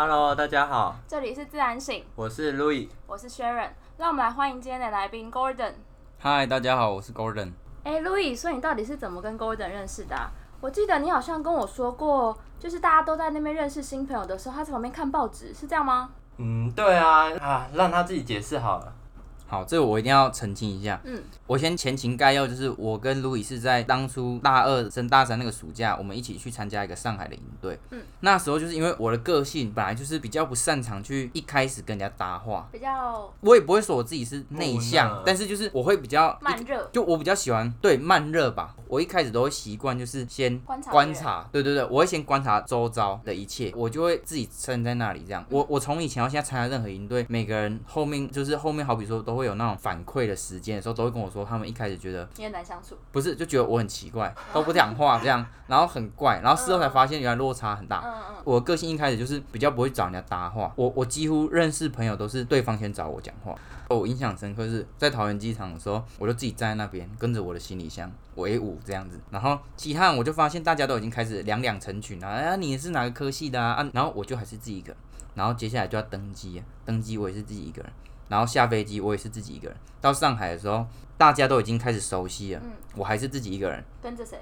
Hello，大家好，这里是自然醒，我是 Louis。我是 Sharon，让我们来欢迎今天的来宾 Gordon。嗨，大家好，我是 Gordon。哎，Louis，所以你到底是怎么跟 Gordon 认识的啊、我记得你好像跟我说过，就是大家都在那边认识新朋友的时候，他在旁边看报纸，是这样吗？嗯，对啊，啊，让他自己解释好了。好，这个我一定要澄清一下。嗯，我先前情概要，就是我跟路易是在当初大二升大三那个暑假，我们一起去参加一个上海的营队。嗯，那时候就是因为我的个性本来就是比较不擅长去一开始跟人家搭话，比较我也不会说我自己是内向，但是就是我会比较慢热。就我比较喜欢对慢热吧，我一开始都会习惯就是先观察观察，对对对，我会先观察周遭的一切，我就会自己撑在那里这样。我我从以前到现在参加任何营队，每个人后面就是后面好比说都会有那种反馈的时间的时候，都会跟我说他们一开始觉得你很难相处，不是就觉得我很奇怪，都不讲话这样，然后很怪，然后事后才发现原来落差很大。嗯嗯，我的个性一开始就是比较不会找人家搭话，我我几乎认识朋友都是对方先找我讲话。我印象深刻是在桃园机场的时候，我就自己站在那边跟着我的行李箱围舞这样子，然后其他人我就发现大家都已经开始两两成群了，啊你是哪个科系的啊啊，然后我就还是自己一个人，然后接下来就要登机，登机我也是自己一个人，然后下飞机我也是自己一个人，到上海的时候大家都已经开始熟悉了，嗯我还是自己一个人。跟着谁？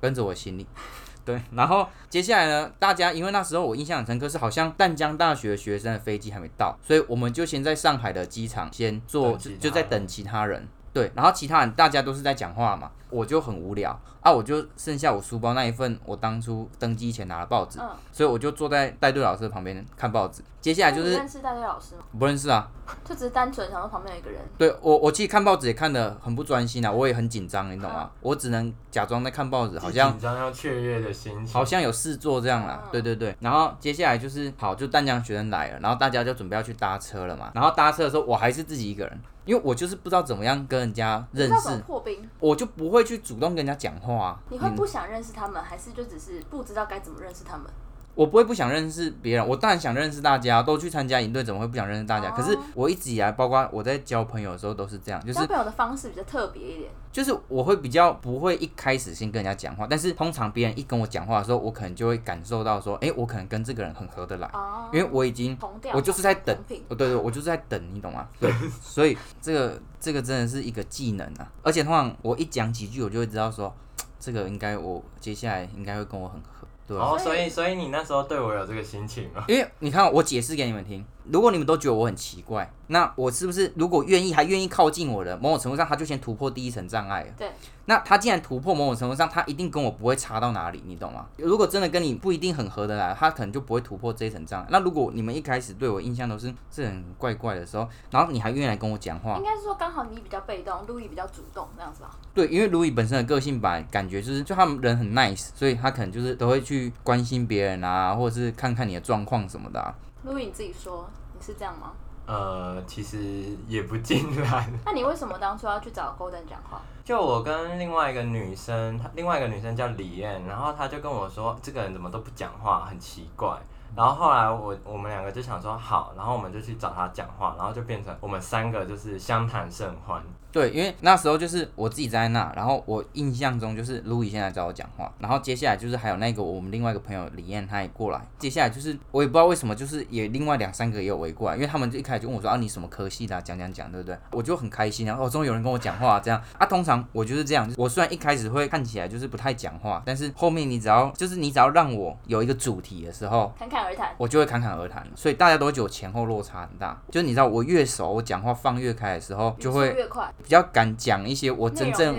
跟着我行李。对，然后接下来呢，大家因为那时候我印象很深刻，是好像淡江大学学生的飞机还没到，所以我们就先在上海的机场先坐，就在等其他人。对，然后其他人大家都是在讲话嘛，我就很无聊啊，我就剩下我书包那一份，我当初登机前拿的报纸，嗯，所以我就坐在带队老师的旁边看报纸。接下来就是那你认识带队老师吗？不认识啊，就只是单纯想说旁边有一个人。对我我其实看报纸也看得很不专心啊，我也很紧张，你懂吗？我只能假装在看报纸，好像紧张要雀跃的心情。好像有事做这样啦，嗯对对对。然后接下来就是好，就淡江学生来了，然后大家就准备要去搭车了嘛。然后搭车的时候，我还是自己一个人，因为我就是不知道怎么样跟人家认不知道怎么识，破冰？我就不会去主动跟人家讲话、啊。你会不想认识他们，还是就只是不知道该怎么认识他们？我不会不想认识别人，我当然想认识大家，都去参加营队，怎么会不想认识大家？哦可是我一直以来，包括我在交朋友的时候都是这样，就是交朋友的方式比较特别一点。就是我会比较不会一开始先跟人家讲话，但是通常别人一跟我讲话的时候，我可能就会感受到说，哎，我可能跟这个人很合得来，哦，因为我已经同调，我就是在等同频哦，对对，我就是在等，你懂吗？对，所以这个这个真的是一个技能啊，而且通常我一讲几句，我就会知道说，这个应该我接下来应该会跟我很合，哦，所以所以你那时候对我有这个心情啊？因为你看，我解释给你们听，如果你们都觉得我很奇怪，那我是不是如果愿意还愿意靠近我的，某种程度上他就先突破第一层障碍了？对。那他既然突破某种程度上，他一定跟我不会差到哪里，你懂吗？如果真的跟你不一定很合得来，他可能就不会突破这一层障碍。那如果你们一开始对我印象都是这很怪怪的时候，然后你还愿意来跟我讲话应，该是说刚好你比较被动，路易比较主动，这样子吧？对，因为路易本身的个性吧，感觉就是就他们人很 nice，所以他可能就是都会去关心别人啊，或者是看看你的状况什么的、啊。路易你自己说你是这样吗？呃，其实也不尽然。那你为什么当初要去找 Golden 讲话？就我跟另外一个女生，她另外一个女生叫李燕，然后她就跟我说，这个人怎么都不讲话，很奇怪。然后后来我我们两个就想说好，然后我们就去找她讲话，然后就变成我们三个就是相谈甚欢。对，因为那时候就是我自己在那，然后我印象中就是路易现在找我讲话，然后接下来就是还有那个我们另外一个朋友李燕，他也过来，接下来就是我也不知道为什么，就是也另外两三个也有围过来，因为他们就一开始就问我说啊你什么科系的、啊，讲讲讲，对不对？我就很开心啊，哦终于有人跟我讲话、这样啊。通常我就是这样，我虽然一开始会看起来就是不太讲话，但是后面你只要就是你只要让我有一个主题的时候，侃侃而谈。我就会侃侃而谈，所以大家都会觉得我前后落差很大。就是你知道，我越熟，我讲话放越开的时候，就会越快，比较敢讲一些我真正。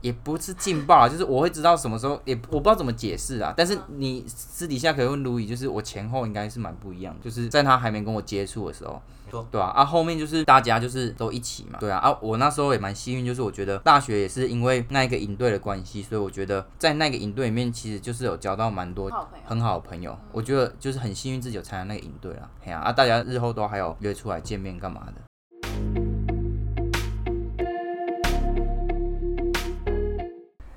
也不是劲爆啊，就是我会知道什么时候也我不知道怎么解释啊。但是你私底下可以问路易，就是我前后应该是蛮不一样，就是在他还没跟我接触的时候错。对啊，啊，后面就是大家就是都一起嘛，对啊，啊，我那时候也蛮幸运，就是我觉得大学也是因为那一个营队的关系，所以我觉得在那个营队里面，其实就是有交到蛮多很好的朋友，我觉得就是很幸运自己有参加那个营队啦，嘿啊，啊，大家日后都还有约出来见面干嘛的。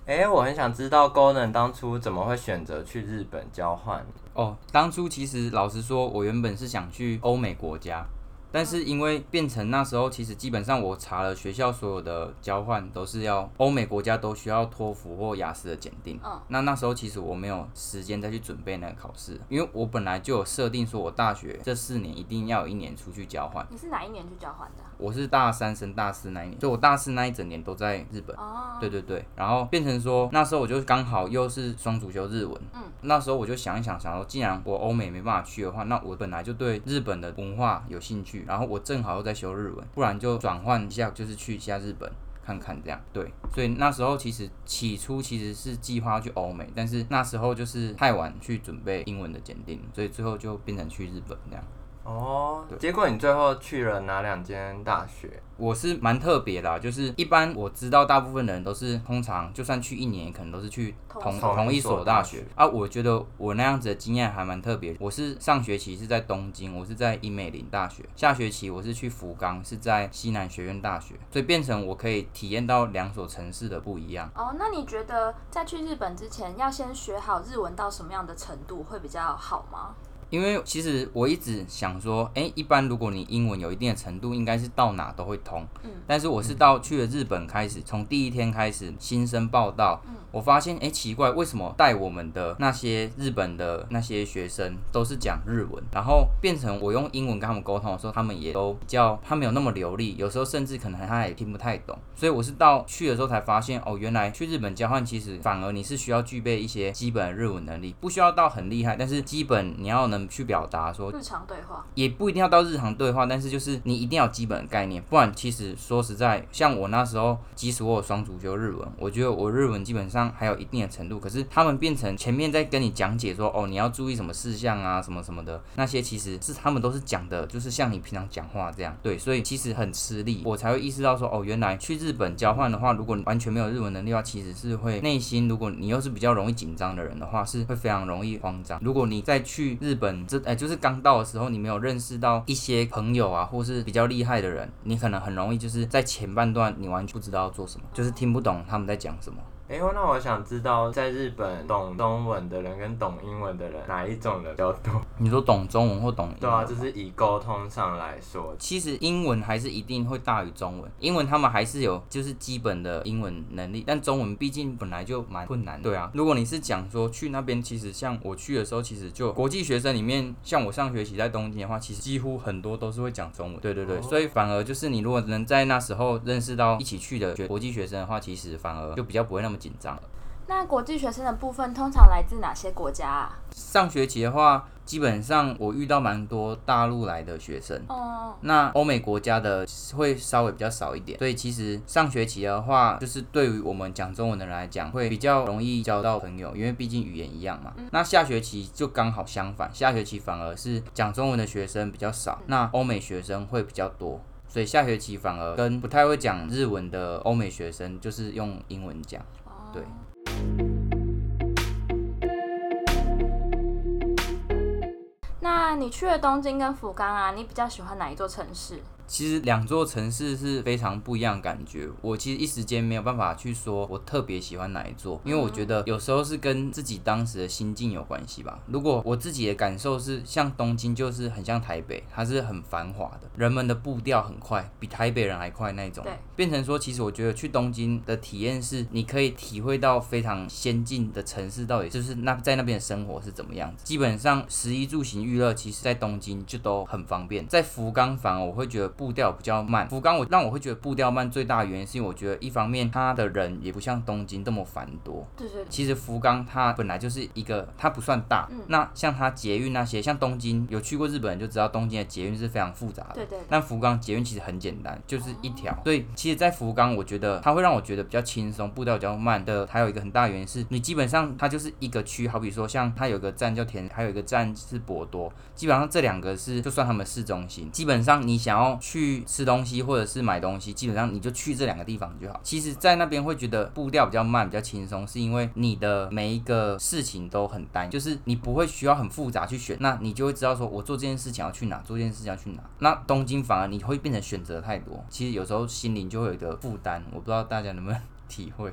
哎、我很想知道高能当初怎么会选择去日本交换？哦，当初其实老实说，我原本是想去欧美国家，但是因为变成那时候，其实基本上我查了学校所有的交换都是要欧美国家都需要托福或雅思的检定。嗯那那时候其实我没有时间再去准备那个考试，因为我本来就有设定说，我大学这四年一定要有一年出去交换。你是哪一年去交换的？我是大三升大四那一年，就我大四那一整年都在日本。哦，对对对，然后变成说那时候我就刚好又是双主修日文，嗯，那时候我就想一想，想说既然我欧美没办法去的话，那我本来就对日本的文化有兴趣，然后我正好又在修日文，不然就转换一下，就是去一下日本。看看这样，对，所以那时候其实起初其实是计划去欧美，但是那时候就是太晚去准备英文的检定，所以最后就变成去日本这样。哦，结果你最后去了哪两间大学？我是蛮特别的、啊，就是一般我知道大部分人都是通常就算去一年，可能都是去同同同一所大学啊。我觉得我那样子的经验还蛮特别。我是上学期是在东京，我是在英美林大学；下学期我是去福冈，是在西南学院大学，所以变成我可以体验到两所城市的不一样。哦，那你觉得在去日本之前，要先学好日文到什么样的程度会比较好吗？因为其实我一直想说，诶，一般如果你英文有一定的程度，应该是到哪都会通。嗯但是我是到去了日本开始，从第一天开始新生报道，我发现，哎，奇怪，为什么带我们的那些日本的那些学生都是讲日文，然后变成我用英文跟他们沟通的时候，他们也都比较，他没有那么流利，有时候甚至可能他也听不太懂。所以我是到去的时候才发现，哦，原来去日本交换其实反而你是需要具备一些基本的日文能力，不需要到很厉害，但是基本你要能去表达说日常对话，也不一定要到日常对话，但是就是你一定要有基本的概念，不然其实说实在，像我那时候，即使我有双主修日文，我觉得我日文基本上还有一定的程度，可是他们变成前面在跟你讲解说，哦，你要注意什么事项啊，什么什么的，那些其实是他们都是讲的，就是像你平常讲话这样，对，所以其实很吃力，我才会意识到说，哦，原来去日本交换的话，如果你完全没有日文能力的话，其实是会内心，如果你又是比较容易紧张的人的话，是会非常容易慌张。如果你再去日本这，哎、就是刚到的时候，你没有认识到一些朋友啊，或是比较厉害的人，你可能很容易就是在前半段你完全不知道要做什么，就是听不懂他们在讲什么。哎、那我想知道，在日本懂中文的人跟懂英文的人，哪一种人比较多？你说懂中文或懂英文对啊，就是以沟通上来说，其实英文还是一定会大于中文，英文他们还是有就是基本的英文能力，但中文毕竟本来就蛮困难的。对啊，如果你是讲说去那边，其实像我去的时候，其实就国际学生里面，像我上学期在东京的话，其实几乎很多都是会讲中文。对对对，哦所以反而就是你如果能在那时候认识到一起去的学国际学生的话，其实反而就比较不会那么紧张了。那国际学生的部分通常来自哪些国家啊？上学期的话，基本上我遇到蛮多大陆来的学生。哦，那欧美国家的会稍微比较少一点，所以其实上学期的话，就是对于我们讲中文的人来讲，会比较容易交到朋友，因为毕竟语言一样嘛。那下学期就刚好相反，下学期反而是讲中文的学生比较少，那欧美学生会比较多。所以下学期反而跟不太会讲日文的欧美学生，就是用英文讲。对。那你去了东京跟福冈啊，你比较喜欢哪一座城市？其实两座城市是非常不一样的感觉。我其实一时间没有办法去说我特别喜欢哪一座，因为我觉得有时候是跟自己当时的心境有关系吧。如果我自己的感受是像东京，就是很像台北，它是很繁华的，人们的步调很快，比台北人还快那种对。变成说，其实我觉得去东京的体验是，你可以体会到非常先进的城市到底就是那在那边的生活是怎么样子。基本上食衣住行娱乐，其实在东京就都很方便。在福冈反而我会觉得步调比较慢。福冈我让我会觉得步调慢最大的原因是因为我觉得一方面它的人也不像东京这么繁多，对对对，其实福冈它本来就是一个，它不算大。嗯那像它捷运那些，像东京有去过日本人就知道东京的捷运是非常复杂的。对对对但福冈捷运其实很简单，就是一条。所以其实，在福冈，我觉得它会让我觉得比较轻松，步调比较慢的。还有一个很大原因是，你基本上它就是一个区，好比说像它有个站叫田，还有一个站是博多，基本上这两个是就算他们市中心。基本上你想要去吃东西或者是买东西，基本上你就去这两个地方就好。其实，在那边会觉得步调比较慢，比较轻松，是因为你的每一个事情都很单，就是你不会需要很复杂去选，那你就会知道说我做这件事情要去哪，做这件事情要去哪。那东京反而你会变成选择太多，其实有时候心灵就会有一个负担，我不知道大家能不能 体会。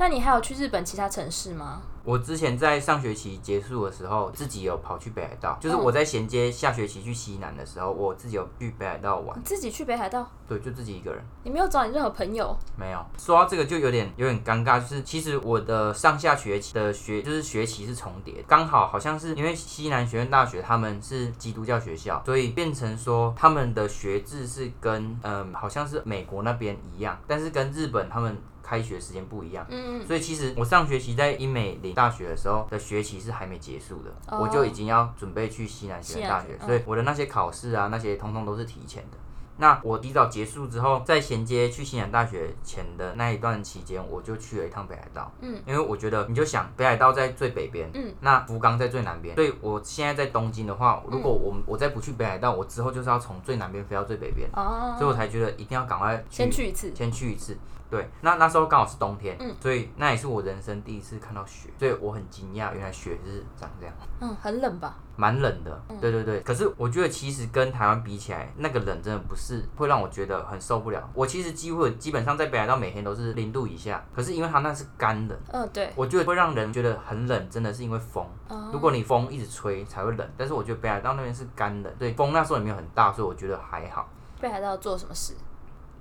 那你还有去日本其他城市吗？我之前在上学期结束的时候，自己有跑去北海道，就是嗯我在衔接下学期去西南的时候，我自己有去北海道玩你，自己去北海道，对，就自己一个人。你没有找你任何朋友？没有说到这个就有点有点尴尬，就是其实我的上下学期的学就是学期是重叠，刚好好像是因为西南学院大学他们是基督教学校，所以变成说他们的学制是跟嗯好像是美国那边一样，但是跟日本他们开学时间不一样。嗯，所以其实我上学期在英美林大学的时候的学期是还没结束的，哦我就已经要准备去西南学院大学所以我的那些考试啊那些通通都是提前的。那我提早结束之后，在衔接去西南大学前的那一段期间，我就去了一趟北海道。嗯，因为我觉得你就想北海道在最北边，嗯，那福冈在最南边，所以我现在在东京的话，如果我我再不去北海道，我之后就是要从最南边飞到最北边，哦，所以我才觉得一定要赶快先去一次。先去一次。对，那那时候刚好是冬天，嗯所以那也是我人生第一次看到雪，所以我很惊讶，原来雪是长这样，嗯，很冷吧？蛮冷的。嗯对对对，可是我觉得其实跟台湾比起来，那个冷真的不是会让我觉得很受不了。我其实几乎基本上在北海道每天都是零度以下，可是因为它那是干冷，嗯，对。我觉得会让人觉得很冷，真的是因为风。哦如果你风一直吹才会冷，但是我觉得北海道那边是干冷，对，风那时候也没有很大，所以我觉得还好。北海道做什么事？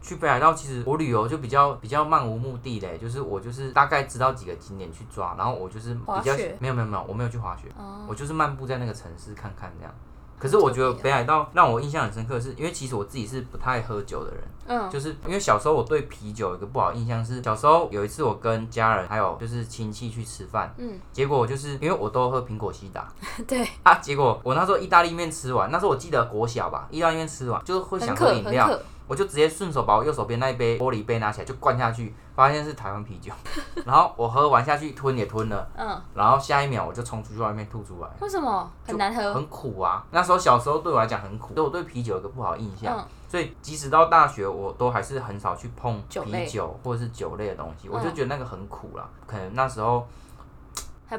去北海道其实我旅游就比较比较漫无目的嘞，就是我就是大概知道几个景点去抓，然后我就是比较没有没有没有，我没有去滑雪，哦，我就是漫步在那个城市看看这样。可是我觉得北海道让我印象很深刻的是，因为其实我自己是不太喝酒的人，嗯，就是因为小时候我对啤酒有一个不好印象是，小时候有一次我跟家人还有就是亲戚去吃饭，嗯，结果就是因为我都喝苹果西打 对，啊，结果我那时候意大利面吃完，那时候我记得国小吧，意大利面吃完就是会想喝饮料，渴。我就直接顺手把我右手边那一杯玻璃杯拿起来就灌下去，发现是台湾啤酒，然后我喝完下去吞也吞了，嗯，然后下一秒我就冲出去外面吐出来，为什么？很难喝？很苦啊。那时候小时候对我来讲很苦，所以我对啤酒有个不好印象，嗯。所以即使到大学我都还是很少去碰啤酒或者是酒类的东西，我就嗯觉得那个很苦啦，可能那时候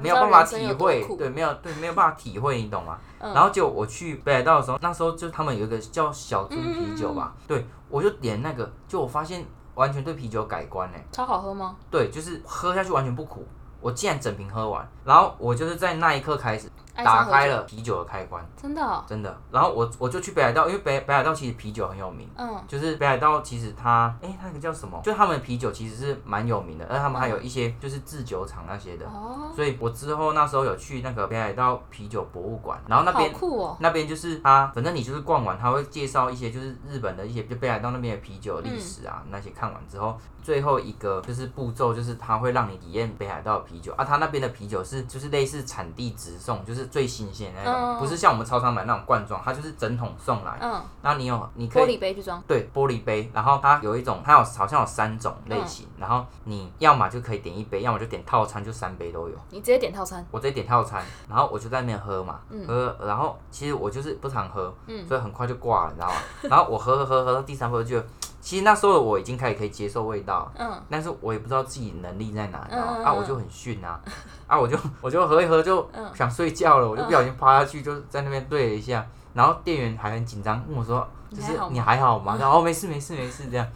没有办法体会，对，没有对没有办法体会，你懂吗？嗯。然后就我去北海道的时候，那时候就他们有一个叫小樽啤酒吧，嗯。对我就点那个，就我发现完全对啤酒改观嘞，超好喝吗？对，就是喝下去完全不苦，我竟然整瓶喝完，然后我就是在那一刻开始打开了啤酒的开关，真的哦。真的。然后我我就去北海道，因为北北海道其实啤酒很有名。嗯，就是北海道，其实它，哎、那个叫什么？就他们的啤酒其实是蛮有名的，而他们还有一些就是制酒厂那些的，哦，所以我之后那时候有去那个北海道啤酒博物馆，然后那边酷哦。那边就是它，反正你就是逛完，他会介绍一些就是日本的一些，就北海道那边的啤酒历史啊、那些看完之后，最后一个就是步骤就是他会让你体验北海道的啤酒啊，他那边的啤酒是就是类似产地直送，就是最新鲜的那种，嗯不是像我们超商买那种罐装，它就是整桶送来，嗯，那你有你可以玻以。璃杯去装。对玻璃杯，然后它有一种，它有好像有三种类型，然后你要么就可以点一杯，要么就点套餐，就三杯都有。你直接点套餐。我直接点套餐，然后我就在那边喝嘛，嗯喝，然后其实我就是不常喝，嗯所以很快就挂了，你知道吗？然后我喝喝喝喝到第三杯，我就觉得其实那时候的我已经开始可以接受味道，嗯，但是我也不知道自己能力在哪，你知道吗？嗯嗯啊，我就很逊啊，啊，我就我就喝一喝就嗯想睡觉了，我就不小心趴下去，就在那边对了一下，然后店员还很紧张问我说，就是你还好吗你还好吗？然后没事没事没事这样。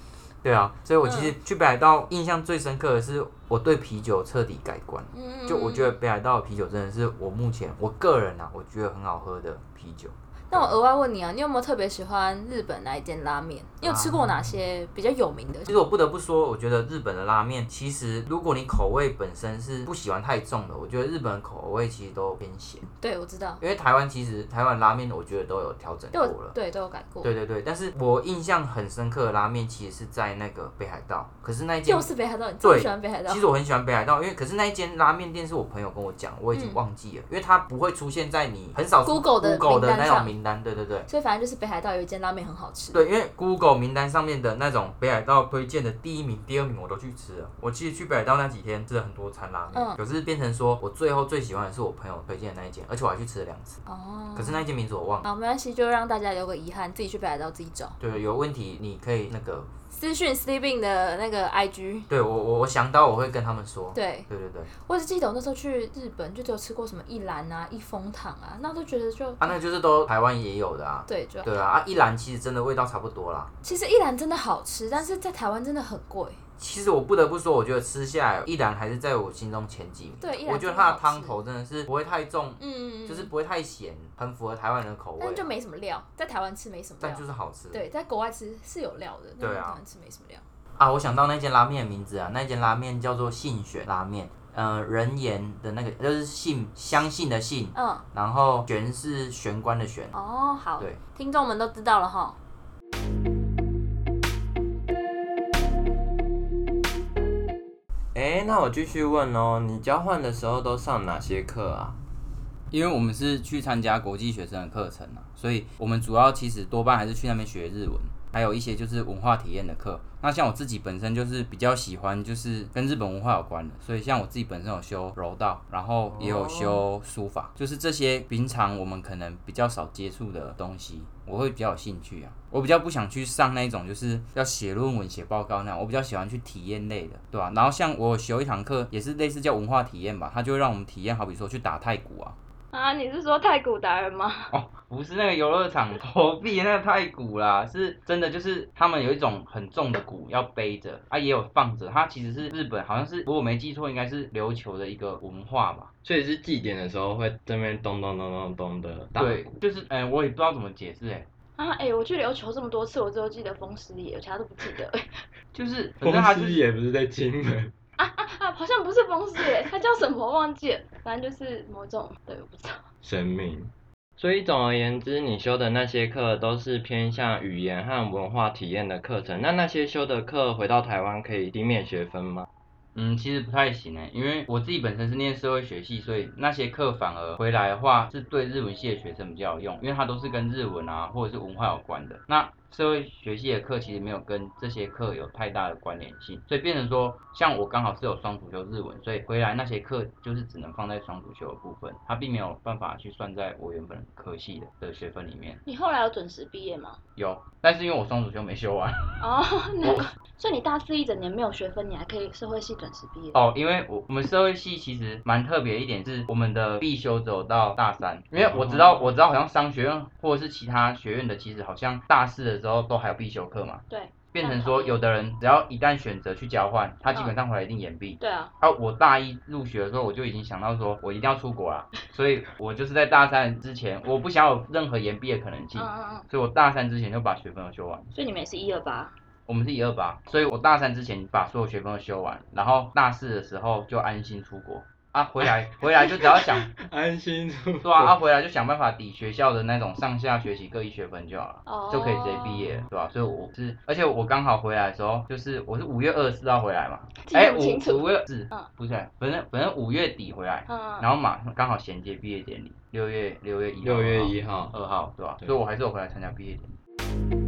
对啊，所以我其实去北海道印象最深刻的是我对啤酒彻底改观。嗯就我觉得北海道的啤酒真的是我目前我个人啊，我觉得很好喝的啤酒。那我额外问你啊，你有没有特别喜欢日本哪一间拉面？你有吃过哪些比较有名的？其实我不得不说，我觉得日本的拉面，其实如果你口味本身是不喜欢太重的，我觉得日本口味其实都偏咸。对，我知道，因为台湾其实台湾拉面，我觉得都有调整过了。对都有改过。对对对，但是我印象很深刻的拉面其实是在那个北海道，可是那一间又是北海道，你最喜欢北海道其？实我很喜欢北海道，因为可是那一间拉面店是我朋友跟我讲，我已经忘记了，因为它不会出现在你很少出 Google 的 Google 的那种名单对对对。所以反正就是北海道有一间拉面很好吃。对，因为 Google 名单上面的那种北海道推荐的第一名、第二名我都去吃了。我其实去北海道那几天吃了很多餐拉面，嗯可是变成说我最后最喜欢的是我朋友推荐的那一间，而且我还去吃了两次。哦，可是那一间名字我忘了。好，没关系，就让大家留个遗憾，自己去北海道自己找。对，有问题你可以那个，私讯 Sleeping 的那个 IG。对我我我想到我会跟他们说。对，对对对，我只记得我那时候去日本，就只有吃过什么一兰啊、一风堂啊，那都觉得就啊，那就是都台湾也有的啊。对，就对啊，啊，一兰其实真的味道差不多啦。其实一兰真的好吃，但是在台湾真的很贵。其实我不得不说，我觉得吃下来依然还是在我心中前几名。对我觉得它的汤头真的是不会太重，嗯嗯嗯，就是不会太咸，很符合台湾人的口味啊。但就没什么料，在台湾吃没什么料但就。是好吃。对，在国外吃是有料的，但对啊在台湾吃没什么料。啊，我想到那间拉面的名字啊，那间拉面叫做信选拉面，呃，人言的那个就是信相信的信，嗯，然后玄是玄关的玄。哦，好，对，听众们都知道了哈。哎、那我继续问哦，你交换的时候都上哪些课啊？因为我们是去参加国际学生的课程啊，所以我们主要其实多半还是去那边学日文，还有一些就是文化体验的课。那像我自己本身就是比较喜欢就是跟日本文化有关的，所以像我自己本身有修柔道，然后也有修书法，就是这些平常我们可能比较少接触的东西，我会比较有兴趣啊。我比较不想去上那种就是要写论文、写报告那样，我比较喜欢去体验类的，对吧、然后像我有修一堂课也是类似叫文化体验吧，它就会让我们体验，好比说去打太鼓啊，啊，你是说太古达人吗？哦，不是那个游乐场投币那个太古啦，是真的，就是他们有一种很重的鼓要背着啊，也有放着。它其实是日本，好像是如果我没记错，应该是琉球的一个文化吧。所以是祭典的时候会这边咚咚咚咚咚的打鼓。对，就是哎、我也不知道怎么解释哎、啊，哎、我去琉球这么多次，我只有记得风狮爷，其他都不记得。就是反正它就是也不是在金门。啊啊啊，好像不是风狮爷，它叫什么忘记了，反正就是某种，对，我不知道。生命。所以总而言之，你修的那些课都是偏向语言和文化体验的课程。那那些修的课回到台湾可以抵免学分吗？嗯，其实不太行诶，因为我自己本身是念社会学系，所以那些课反而回来的话是对日文系的学生比较有用，因为它都是跟日文啊或者是文化有关的。那社会学系的课其实没有跟这些课有太大的关联性，所以变成说，像我刚好是有双主修日文，所以回来那些课就是只能放在双主修的部分，它并没有办法去算在我原本科系的的学分里面。你后来有准时毕业吗？有，但是因为我双主修没修完。哦，那个，所以你大四一整年没有学分，你还可以社会系准时毕业。哦，因为我我们社会系其实蛮特别一点，是我们的必修只有到大三，因为我知道我知道好像商学院或者是其他学院的，其实好像大四的时候都还有必修课嘛，对，变成说有的人只要一旦选择去交换，他基本上回来一定延毕。对啊，啊，我大一入学的时候，我就已经想到说，我一定要出国啦，所以我就是在大三之前，我不想有任何延毕的可能性，嗯嗯嗯，所以我大三之前就把学分都修完。所以你们也是一二八。我们是一二八，所以我大三之前把所有学分都修完，然后大四的时候就安心出国啊，回来回来就只要想，安心出对啊，啊回来就想办法抵学校的那种上下学期各一学分就好了。哦，就可以直接毕业了，对吧、所以我是，而且我刚好回来的时候，就是我是五月二十四号回来嘛，记哎、五五月四嗯，不是，反正反正五月底回来，嗯，嗯，然后马上刚好衔接毕业典礼，六月六月一号，六月一号。二号，对吧、对所以我还是有回来参加毕业典礼。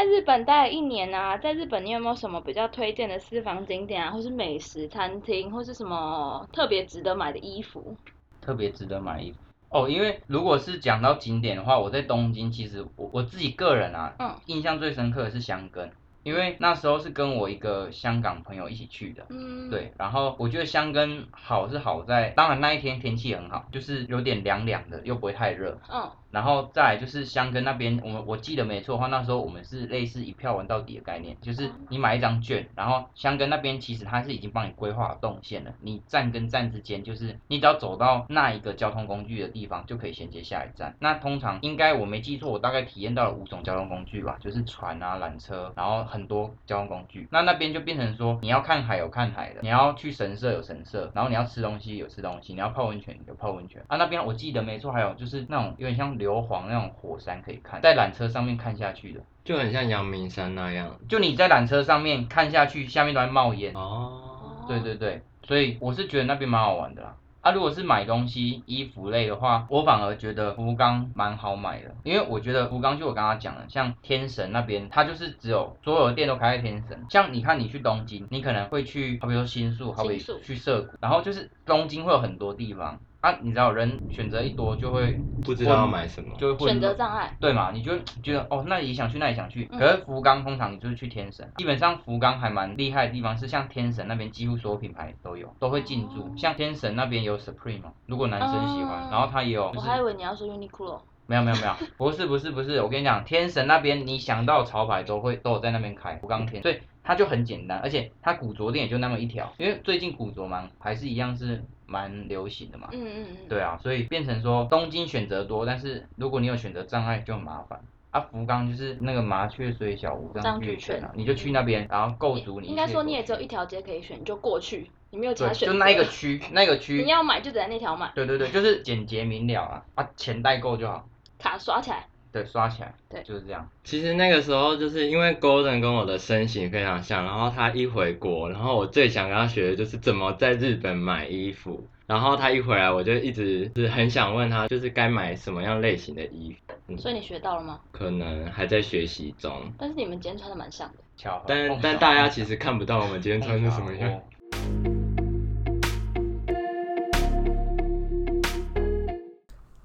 在日本待了一年啊，在日本你有没有什么比较推荐的私房景点啊，或是美食餐厅，或是什么特别值得买的衣服？特别值得买衣服。哦，因为如果是讲到景点的话，我在东京其实我我自己个人啊，嗯。印象最深刻的是箱根，因为那时候是跟我一个香港朋友一起去的。嗯，，对，然后我觉得香根好是好在，当然那一天天气很好，就是有点凉凉的，又不会太热。嗯，然后再来就是香根那边，我们我记得没错的话，那时候我们是类似一票玩到底的概念，就是你买一张券，然后香根那边其实它是已经帮你规划好动线了，你站跟站之间就是你只要走到那一个交通工具的地方就可以衔接下一站。那通常应该我没记错，我大概体验到了五种交通工具吧，就是船啊、缆车，然后很多交通工具。那那边就变成说你要看海有看海的，你要去神社有神社，然后你要吃东西有吃东西，你要泡温泉有泡温泉啊。那边我记得没错，还有就是那种有点像硫磺那种火山可以看，在缆车上面看下去的。就很像阳明山那样。就你在缆车上面看下去，下面都在冒烟。哦。对对对，所以我是觉得那边蛮好玩的啦。啊，如果是买东西、衣服类的话，我反而觉得福冈蛮好买的，因为我觉得福冈就我刚刚讲的，像天神那边，它就是只有所有的店都开在天神。像你看你去东京，你可能会去，好比说新宿，好比去涩谷，然后就是东京会有很多地方啊，你知道人选择一多就会不知道要买什么。就会选择障碍。对嘛？你就觉得哦，那里想去，那里想去。嗯可是福冈通常你就是去天神，基本上福冈还蛮厉害的地方是，像天神那边几乎所有品牌都有，都会进驻。哦像天神那边有 Supreme 嘛，如果男生喜欢，嗯然后他也有就我还以为你要说 Uniqlo。没有没有没有，不是不是不是，我跟你讲，天神那边你想到潮牌都会都有在那边开福冈天，所以它就很简单，而且它古着店也就那么一条，因为最近古着嘛还是一样是蛮流行的嘛。嗯嗯嗯，对啊，所以变成说东京选择多，但是如果你有选择障碍就很麻烦。啊，福冈就是那个麻雀虽小，五脏俱全啊，你就去那边，然后够足你。应该说你也只有一条街可以选，你就过去，你没有其他选择。就那一个区，那个区。你要买就只在那条买。对对对，就是简洁明了啊，啊，钱代购就好。卡刷起来。对，刷起来。对，就是这样。其实那个时候就是因为 Golden 跟我的身形非常像，然后他一回国，然后我最想跟他学的就是怎么在日本买衣服。然后他一回来，我就一直是很想问他，就是该买什么样类型的衣服。所以你学到了吗？可能还在学习中。但是你们今天穿的蛮像的。巧但但大家其实看不到我们今天穿的什么样。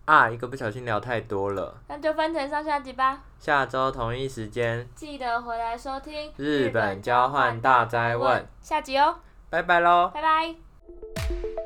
啊，一个不小心聊太多了。那就分成上下集吧。下周同一时间记得回来收听日本交换大灾问下集哦。拜拜喽。拜拜。